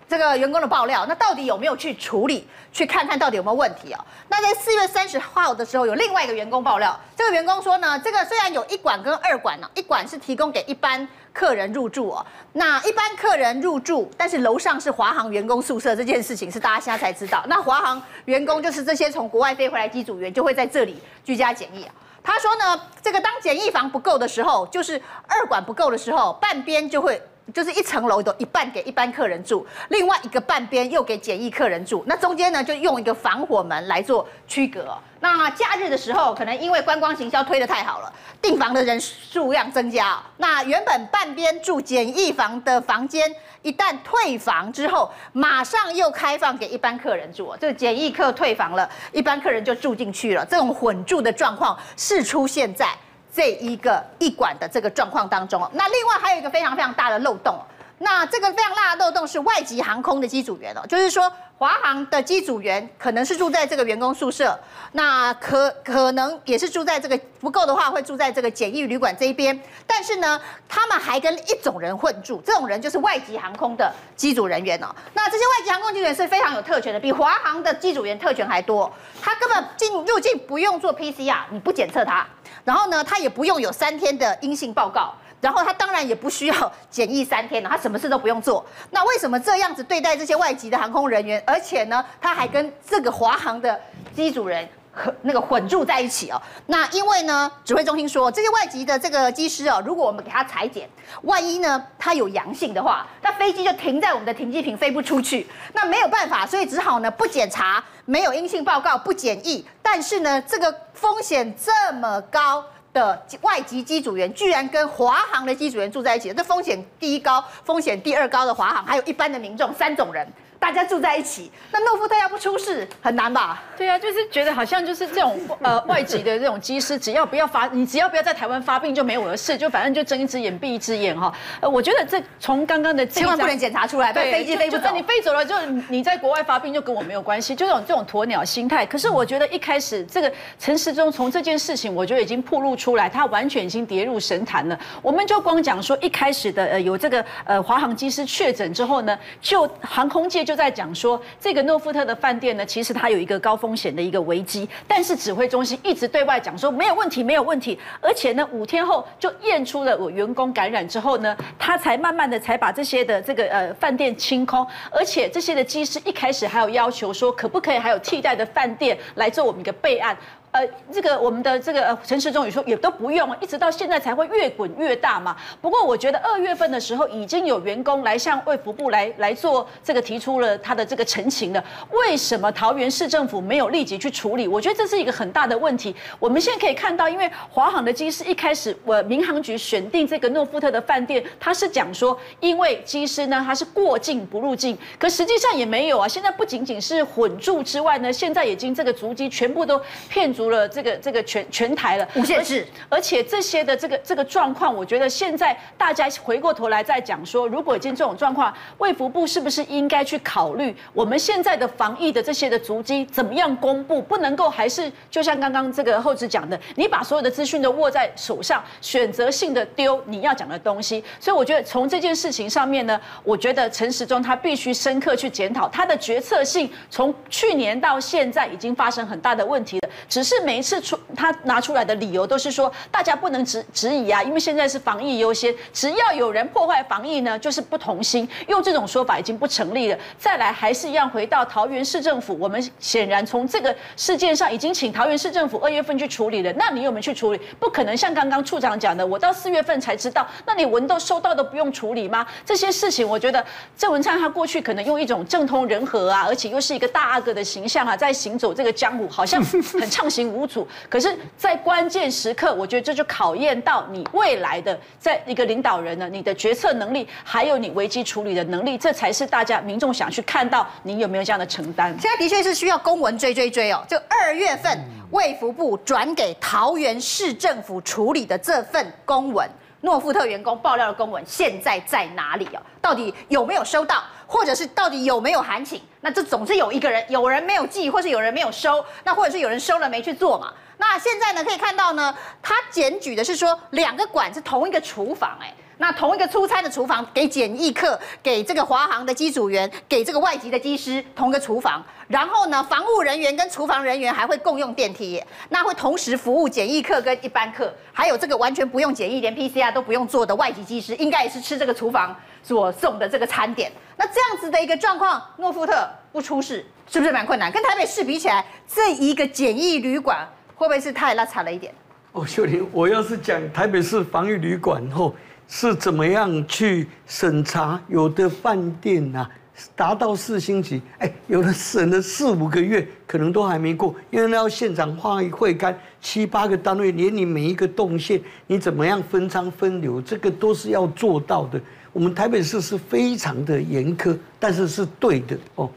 这个员工的爆料，那到底有没有去处理？去看看到底有没有问题啊？那在四月三十号的时候，有另外一个员工爆料，这个员工说呢，这个虽然有一馆跟二馆呢，一馆是提供给一般客人入住哦，那一般客人入住，但是楼上是华航员工宿舍，这件事情是大家现在才知道。那华航员工就是这些从国外飞回来机组员，就会在这里居家检疫啊。他说呢，这个当简易房不够的时候，就是二管不够的时候，半边就会就是一层楼的一半给一般客人住，另外一个半边又给简易客人住，那中间呢就用一个防火门来做区隔。那假日的时候，可能因为观光行销推得太好了，订房的人数量增加，那原本半边住简易房的房间，一旦退房之后，马上又开放给一般客人住。这个检疫客退房了，一般客人就住进去了。这种混住的状况是出现在这一个一管的这个状况当中。那另外还有一个非常非常大的漏洞。那这个非常大的漏洞是外籍航空的机组员哦，就是说华航的机组员可能是住在这个员工宿舍，那可可能也是住在这个不够的话会住在这个简易旅馆这一边，但是呢，他们还跟一种人混住，这种人就是外籍航空的机组人员哦。那这些外籍航空机组员是非常有特权的，比华航的机组员特权还多，他根本进入境不用做 PCR，你不检测他，然后呢，他也不用有三天的阴性报告。然后他当然也不需要检疫三天了，他什么事都不用做。那为什么这样子对待这些外籍的航空人员？而且呢，他还跟这个华航的机组人和那个混住在一起哦。那因为呢，指挥中心说这些外籍的这个机师哦，如果我们给他裁剪，万一呢他有阳性的话，那飞机就停在我们的停机坪飞不出去。那没有办法，所以只好呢不检查，没有阴性报告，不检疫。但是呢，这个风险这么高。的外籍机组员居然跟华航的机组员住在一起，这风险第一高，风险第二高的华航，还有一般的民众，三种人。大家住在一起，那诺夫特要不出事很难吧？对啊，就是觉得好像就是这种呃外籍的这种机师，只要不要发，你只要不要在台湾发病就没我的事，就反正就睁一只眼闭一只眼哈。呃，我觉得这从刚刚的千万不能检查出来，对，飞机飞不走，你飞走了就你在国外发病就跟我没有关系，就这种这种鸵鸟心态。可是我觉得一开始这个陈时中从这件事情，我觉得已经暴露出来，他完全已经跌入神坛了。我们就光讲说一开始的呃有这个呃华航机师确诊之后呢，就航空界就就在讲说。这个诺富特的饭店呢，其实它有一个高风险的一个危机，但是指挥中心一直对外讲说没有问题，没有问题，而且呢，五天后就验出了我员工感染之后呢，他才慢慢的才把这些的这个呃饭店清空，而且这些的机师一开始还有要求说，可不可以还有替代的饭店来做我们一个备案。呃，这个我们的这个呃陈时中也说也都不用，一直到现在才会越滚越大嘛。不过我觉得二月份的时候已经有员工来向卫福部来来做这个提出了他的这个陈情了。为什么桃园市政府没有立即去处理？我觉得这是一个很大的问题。我们现在可以看到，因为华航的机师一开始我民航局选定这个诺富特的饭店，他是讲说因为机师呢他是过境不入境，可实际上也没有啊。现在不仅仅是混住之外呢，现在已经这个足迹全部都骗足。足了这个这个全全台了，无限制。而且这些的这个这个状况，我觉得现在大家回过头来再讲说，如果已经这种状况，卫福部是不是应该去考虑我们现在的防疫的这些的足迹怎么样公布？不能够还是就像刚刚这个后置讲的，你把所有的资讯都握在手上，选择性的丢你要讲的东西。所以我觉得从这件事情上面呢，我觉得陈时中他必须深刻去检讨他的决策性，从去年到现在已经发生很大的问题了。只是是每一次出他拿出来的理由都是说大家不能质质疑啊，因为现在是防疫优先，只要有人破坏防疫呢，就是不同心。用这种说法已经不成立了。再来还是一样回到桃园市政府，我们显然从这个事件上已经请桃园市政府二月份去处理了。那你有没有去处理？不可能像刚刚处长讲的，我到四月份才知道。那你文都收到都不用处理吗？这些事情，我觉得郑文灿他过去可能用一种政通人和啊，而且又是一个大阿哥的形象啊，在行走这个江湖，好像很畅行无阻。可是，在关键时刻，我觉得这就考验到你未来的在一个领导人呢，你的决策能力，还有你危机处理的能力，这才是大家民众想去看到你有没有这样的承担。现在的确是需要公文追追追哦，就二月份卫福部转给桃园市政府处理的这份公文。诺富特员工爆料的公文现在在哪里哦？到底有没有收到，或者是到底有没有函请？那这总是有一个人，有人没有寄，或是有人没有收，那或者是有人收了没去做嘛？那现在呢，可以看到呢，他检举的是说两个馆是同一个厨房，哎。那同一个出差的厨房，给检疫客，给这个华航的机组员，给这个外籍的机师，同一个厨房。然后呢，防务人员跟厨房人员还会共用电梯，那会同时服务检疫客跟一般客，还有这个完全不用检疫，连 PCR 都不用做的外籍机师，应该也是吃这个厨房所送的这个餐点。那这样子的一个状况，诺富特不出事，是不是蛮困难？跟台北市比起来，这一个简易旅馆会不会是太拉差了一点？哦，秀玲，我要是讲台北市防疫旅馆后。是怎么样去审查？有的饭店呐、啊，达到四星级，哎，有的审了四五个月，可能都还没过，因为那要现场画一会勘七八个单位，连你每一个动线，你怎么样分仓分流，这个都是要做到的。我们台北市是非常的严苛，但是是对的哦。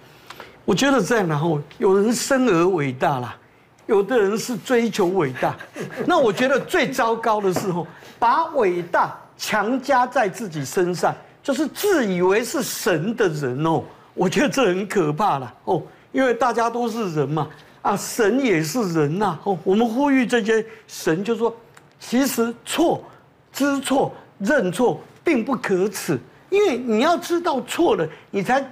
我觉得这样，然后有人生而伟大啦，有的人是追求伟大，那我觉得最糟糕的是哦，把伟大。强加在自己身上，就是自以为是神的人哦，我觉得这很可怕了哦，因为大家都是人嘛，啊，神也是人呐哦，我们呼吁这些神，就说其实错、知错、认错并不可耻，因为你要知道错了，你才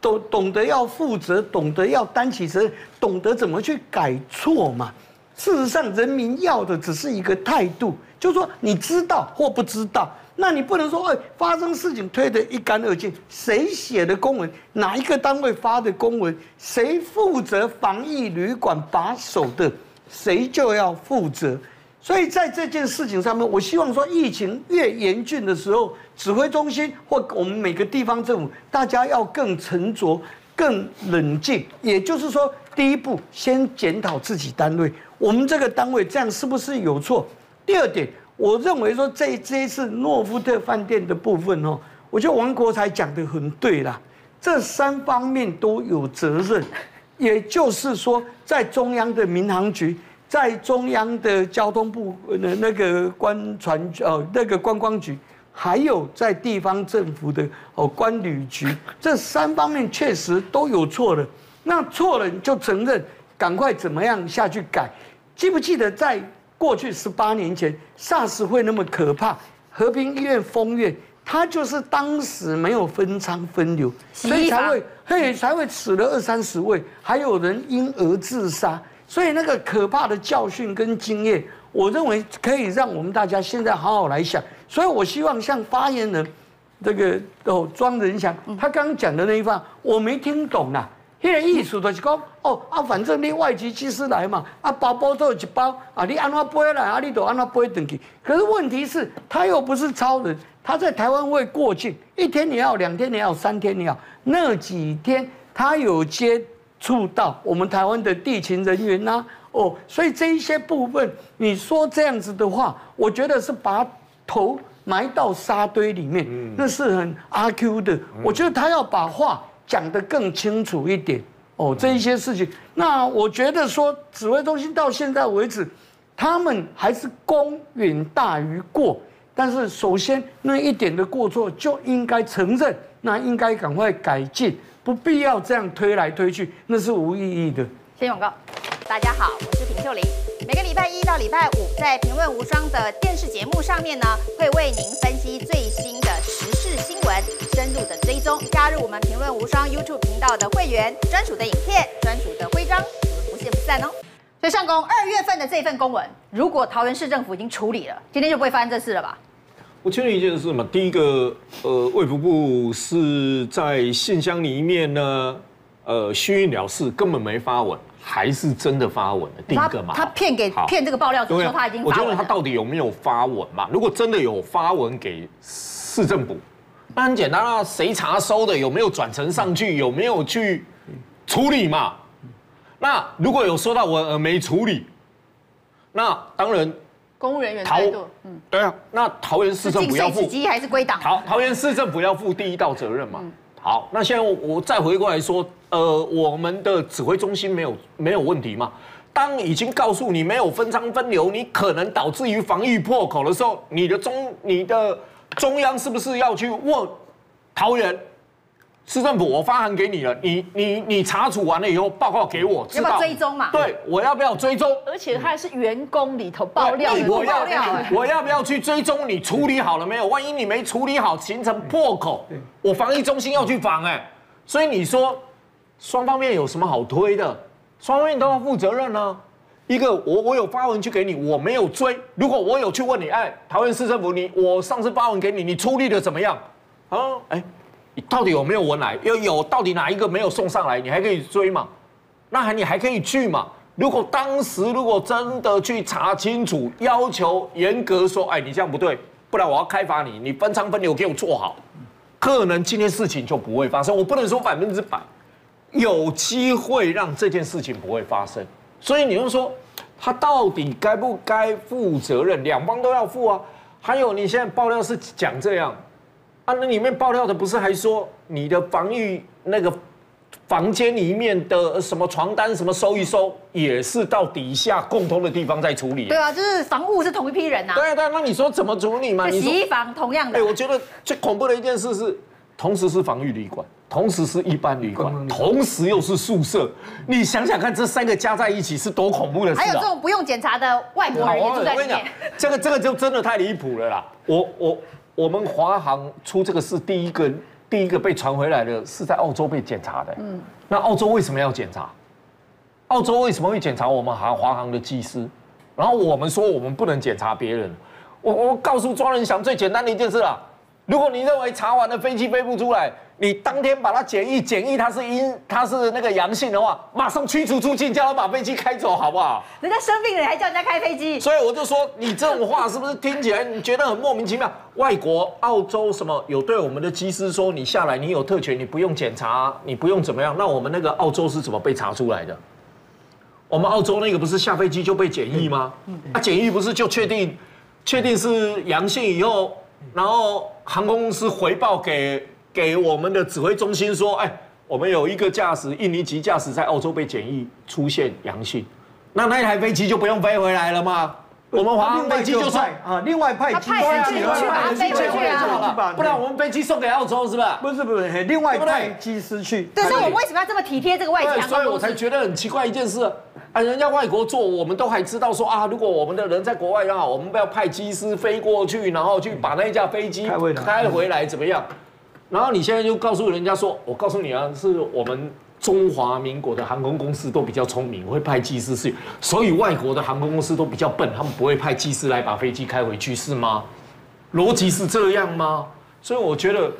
懂懂得要负责，懂得要担起责任，懂得怎么去改错嘛。事实上，人民要的只是一个态度。就说你知道或不知道，那你不能说哎，发生事情推得一干二净，谁写的公文，哪一个单位发的公文，谁负责防疫旅馆把守的，谁就要负责。所以在这件事情上面，我希望说，疫情越严峻的时候，指挥中心或我们每个地方政府，大家要更沉着、更冷静。也就是说，第一步先检讨自己单位，我们这个单位这样是不是有错？第二点，我认为说这这一次诺富特饭店的部分哦，我觉得王国才讲得很对啦，这三方面都有责任，也就是说，在中央的民航局，在中央的交通部那那个官船呃那个观光局，还有在地方政府的哦官旅局，这三方面确实都有错了，那错了你就承认，赶快怎么样下去改，记不记得在？过去十八年前，SARS 会那么可怕？和平医院封院，它就是当时没有分仓分流，所以才会嘿才会死了二三十位，还有人因而自杀。所以那个可怕的教训跟经验，我认为可以让我们大家现在好好来想。所以我希望像发言人这个哦庄人祥，他刚刚讲的那一番，我没听懂啊。那个意思就是讲，哦啊，反正你外籍技师来嘛，啊包包都有一包，啊你安怎背来，啊你都安怎背回去。可是问题是，他又不是超人，他在台湾会过境，一天你要，两天你要，三天你要，那几天他有接触到我们台湾的地勤人员呐、啊，哦，所以这一些部分，你说这样子的话，我觉得是把头埋到沙堆里面，那是很阿 Q 的。我觉得他要把话。讲得更清楚一点哦。哦，这一些事情。那我觉得说，指挥中心到现在为止，他们还是功远大于过。但是首先那一点的过错就应该承认，那应该赶快改进，不必要这样推来推去，那是无意义的。先广告，大家好，我是平秀玲。每个礼拜一到礼拜五，在《评论无双》的电视节目上面呢，会为您分析最新的时事新闻，深入的追踪。加入我们《评论无双》YouTube 频道的会员，专属的影片，专属的徽章，我们不见不散哦。所以上公二月份的这份公文，如果桃园市政府已经处理了，今天就不会发生这事了吧？我确认一件事嘛，第一个，呃，卫福部是在信箱里面呢，呃，虚应了事，根本没发文，还是真的发文了？第一个嘛，他骗给骗这个爆料者说他已经发文。我觉得他到底有没有发文嘛？如果真的有发文给市政府，那很简单啊，谁查收的？有没有转呈上去？有没有去处理嘛？那如果有收到文而没处理，那当然，公务人员态度，嗯，对啊，那桃园市政府要负，还是归党？桃桃园市政府要负第一道责任嘛。好，那现在我再回过来说，呃，我们的指挥中心没有没有问题嘛？当已经告诉你没有分仓分流，你可能导致于防疫破口的时候，你的中你的中央是不是要去问桃园？市政府，我发函给你了，你你你查处完了以后报告给我，知道要不要追踪嘛？对，我要不要追踪？而且他还是员工里头爆料，我要我要不要去追踪？你处理好了没有？万一你没处理好，形成破口，我防疫中心要去防哎，所以你说双方面有什么好推的？双方面都要负责任呢。一个我我有发文去给你，我没有追。如果我有去问你，哎，桃园市政府，你我上次发文给你，你处理的怎么样？啊，哎。你到底有没有文来？要有，到底哪一个没有送上来？你还可以追嘛？那还你还可以去嘛？如果当时如果真的去查清楚，要求严格说，哎，你这样不对，不然我要开罚你，你分仓分流给我做好，可能今天事情就不会发生。我不能说百分之百，有机会让这件事情不会发生。所以你就说，他到底该不该负责任？两方都要负啊。还有你现在爆料是讲这样。啊，那里面爆料的不是还说你的防御那个房间里面的什么床单什么收一收，也是到底下共通的地方在处理？对啊，就是防护是同一批人呐。对啊，对啊，那你说怎么处理嘛？洗衣房同样的。哎，我觉得最恐怖的一件事是，同时是防御旅馆，同时是一般旅馆，同时又是宿舍。你想想看，这三个加在一起是多恐怖的事啊！还有这种不用检查的外国人也住在里面。这个这个就真的太离谱了啦！我我。我们华航出这个事，第一个第一个被传回来的是在澳洲被检查的。嗯，那澳洲为什么要检查？澳洲为什么会检查我们航华航的机师？然后我们说我们不能检查别人。我我告诉庄人祥最简单的一件事啊，如果你认为查完了飞机飞不出来。你当天把它检疫，检疫它是阴，它是那个阳性的话，马上驱逐出境，叫他把飞机开走，好不好？人家生病了，还叫人家开飞机。所以我就说，你这种话是不是听起来你觉得很莫名其妙？外国、澳洲什么有对我们的机师说，你下来你有特权，你不用检查，你不用怎么样？那我们那个澳洲是怎么被查出来的？我们澳洲那个不是下飞机就被检疫吗？啊，检疫不是就确定确定是阳性以后，然后航空公司回报给。给我们的指挥中心说，哎，我们有一个驾驶，印尼籍驾驶在澳洲被检疫出现阳性，那那一台飞机就不用飞回来了吗？我们华航飞机就算啊，另外派机去把它飞回去啊，不然我们飞机送给澳洲是吧？不是不是，另外派机师去。对，所以我们为什么要这么体贴这个外籍？所以我才觉得很奇怪一件事，啊，人家外国做，我们都还知道说啊，如果我们的人在国外的话，我们不要派机师飞过去，然后去把那一架飞机开回来，怎么样？然后你现在就告诉人家说，我告诉你啊，是我们中华民国的航空公司都比较聪明，会派机师去，所以外国的航空公司都比较笨，他们不会派机师来把飞机开回去，是吗？逻辑是这样吗？所以我觉得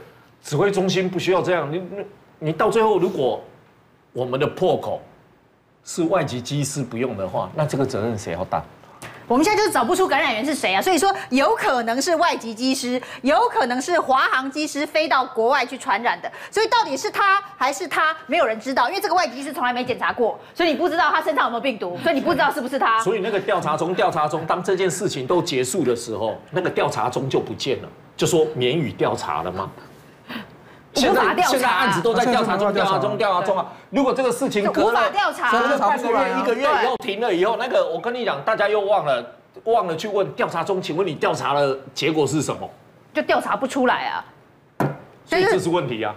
指挥中心不需要这样。你你到最后，如果我们的破口是外籍机师不用的话，那这个责任谁要担？我们现在就是找不出感染源是谁啊，所以说有可能是外籍机师，有可能是华航机师飞到国外去传染的，所以到底是他还是他，没有人知道，因为这个外籍机师从来没检查过，所以你不知道他身上有没有病毒，所以你不知道是不是他。所以那个调查中，调查中，当这件事情都结束的时候，那个调查中就不见了，就说免予调查了吗？现法调查现在案子都在调查中，调查中，调查中啊！如果这个事情隔了无法调查隔了半个查不出来啊月、一个月以后停了以后，那个我跟你讲，大家又忘了忘了去问调查中，请问你调查的结果是什么？就调查不出来啊。所以这是问题啊。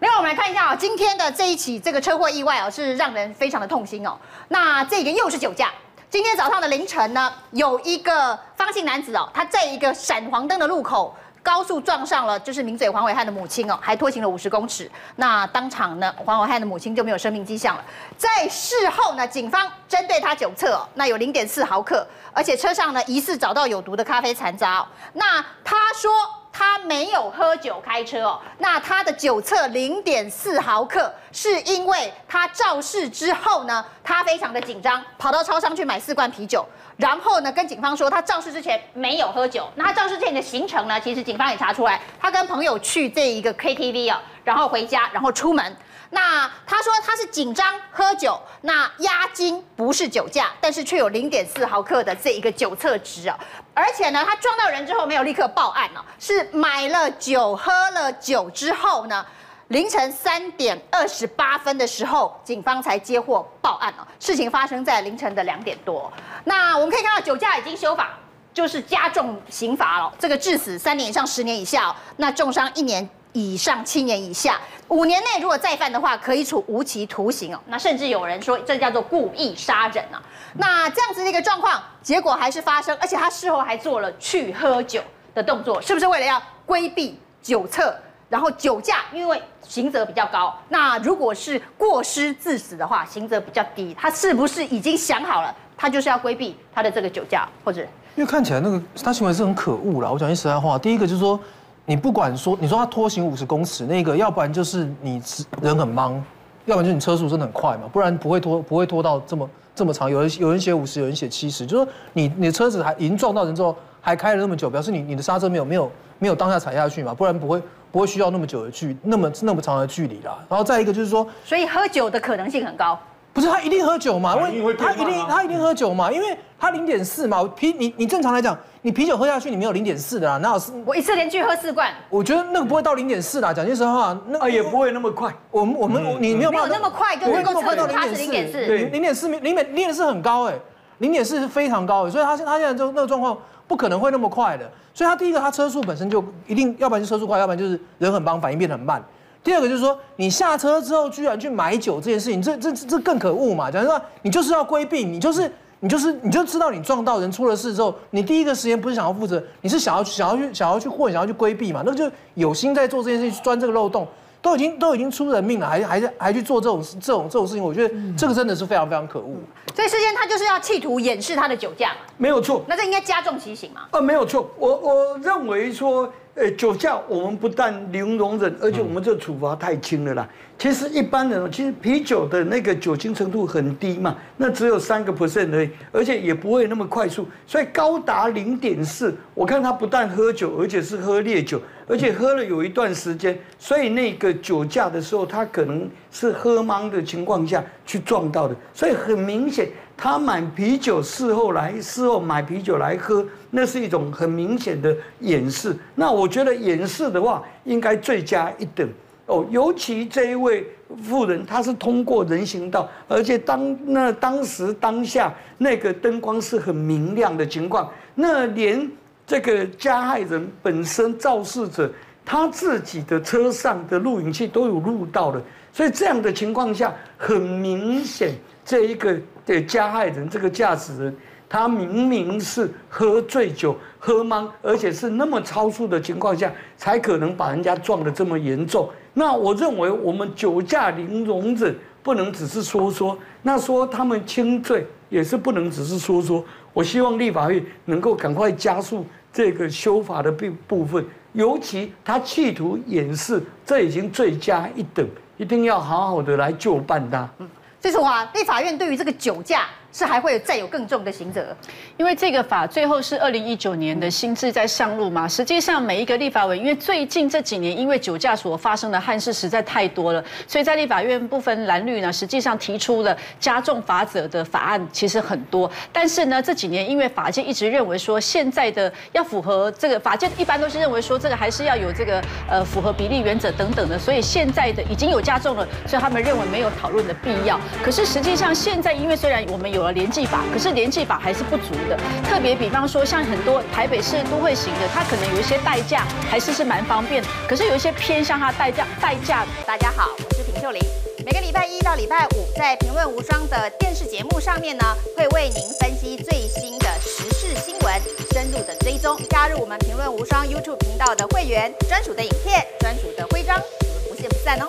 另外，我们来看一下啊，今天的这一起这个车祸意外啊，是让人非常的痛心哦。那这个又是酒驾。今天早上的凌晨呢，有一个方姓男子哦，他在一个闪黄灯的路口高速撞上了，就是名嘴黄伟汉的母亲哦，还拖行了五十公尺。那当场呢，黄伟汉的母亲就没有生命迹象了。在事后呢，警方针对他酒测哦，那有零点四毫克，而且车上呢疑似找到有毒的咖啡残渣哦。那他说。他没有喝酒开车哦，那他的酒测零点四毫克，是因为他肇事之后呢，他非常的紧张，跑到超商去买四罐啤酒，然后呢跟警方说他肇事之前没有喝酒。那他肇事之前的行程呢，其实警方也查出来，他跟朋友去这一个 KTV 哦，然后回家，然后出门。那他说他是紧张喝酒，那押金不是酒驾，但是却有零点四毫克的这一个酒测值啊，而且呢，他撞到人之后没有立刻报案哦，是买了酒喝了酒之后呢，凌晨三点二十八分的时候，警方才接获报案哦。事情发生在凌晨的两点多，那我们可以看到酒驾已经修法，就是加重刑罚了，这个致死三年以上十年以下哦，那重伤一年。以上七年以下，五年内如果再犯的话，可以处无期徒刑哦。那甚至有人说这叫做故意杀人啊。那这样子的一个状况，结果还是发生，而且他事后还做了去喝酒的动作，是不是为了要规避酒测？然后酒驾，因为刑责比较高，那如果是过失致死的话，刑责比较低。他是不是已经想好了，他就是要规避他的这个酒驾，或者？因为看起来那个他行为是很可恶啦。我讲句实在话，第一个就是说。你不管说，你说他拖行五十公尺，那个要不然就是你人很忙，要不然就是你车速真的很快嘛，不然不会拖不会拖到这么这么长。有人有人写五十，有人写七十，就是说你你的车子还已经撞到人之后还开了那么久，表示你你的刹车没有没有没有当下踩下去嘛，不然不会不会需要那么久的距那么那么长的距离啦。然后再一个就是说，所以喝酒的可能性很高。不是他一定喝酒嘛？他一定他一定他一定喝酒嘛？因为他零点四嘛，啤你你正常来讲，你啤酒喝下去你没有零点四的啦，哪有？我一次连续喝四罐。我觉得那个不会到零点四啦，讲句实话，那啊也不会那么快。我们我们你没有办法没有那么快就能够测出它是零点四。零零点四零点零点四很高哎，零点四是非常高哎，所以他现他现在就那个状况不可能会那么快的。所以他第一个他车速本身就一定，要不然就车速快，要不然就是人很帮，反应变得很慢。第二个就是说，你下车之后居然去买酒这件事情，这这这更可恶嘛！假如说你就是要规避，你就是你就是你就知道你撞到人出了事之后，你第一个时间不是想要负责，你是想要想要去想要去混，想要去规避嘛？那就有心在做这件事情，钻这个漏洞，都已经都已经出人命了，还还还去做这种这种这种事情，我觉得这个真的是非常非常可恶。所以事先他就是要企图掩饰他的酒驾，没有错。那这应该加重其刑嘛？啊，没有错。我我认为说。呃，酒驾我们不但零容忍，而且我们这处罚太轻了啦。其实一般人，其实啤酒的那个酒精程度很低嘛，那只有三个 percent 而已，而且也不会那么快速，所以高达零点四。我看他不但喝酒，而且是喝烈酒，而且喝了有一段时间，所以那个酒驾的时候，他可能是喝茫的情况下去撞到的，所以很明显。他买啤酒，事后来事后买啤酒来喝，那是一种很明显的掩饰。那我觉得掩饰的话，应该罪加一等哦。尤其这一位妇人，她是通过人行道，而且当那当时当下那个灯光是很明亮的情况，那连这个加害人本身肇事者他自己的车上的录影器都有录到的，所以这样的情况下，很明显这一个。的加害人这个驾驶人，他明明是喝醉酒、喝茫，而且是那么超速的情况下，才可能把人家撞得这么严重。那我认为我们酒驾零容忍，不能只是说说。那说他们轻罪，也是不能只是说说。我希望立法院能够赶快加速这个修法的部部分，尤其他企图掩饰，这已经罪加一等，一定要好好的来就办他。这是话，立法院对于这个酒驾是还会再有更重的刑责？因为这个法最后是二零一九年的新制在上路嘛，实际上每一个立法委，因为最近这几年因为酒驾所发生的憾事实在太多了，所以在立法院不分蓝绿呢，实际上提出了加重罚则的法案其实很多。但是呢，这几年因为法界一直认为说，现在的要符合这个法界一般都是认为说，这个还是要有这个呃符合比例原则等等的，所以现在的已经有加重了，所以他们认为没有讨论的必要。可是实际上现在因为虽然我们有了联计法，可是联计法还是不足的。特别比方说，像很多台北市都会型的，它可能有一些代驾还是是蛮方便。可是有一些偏向它代驾代驾。大家好，我是平秀玲。每个礼拜一到礼拜五，在评论无双的电视节目上面呢，会为您分析最新的时事新闻，深入的追踪。加入我们评论无双 YouTube 频道的会员，专属的影片，专属的徽章，我们不见不散哦。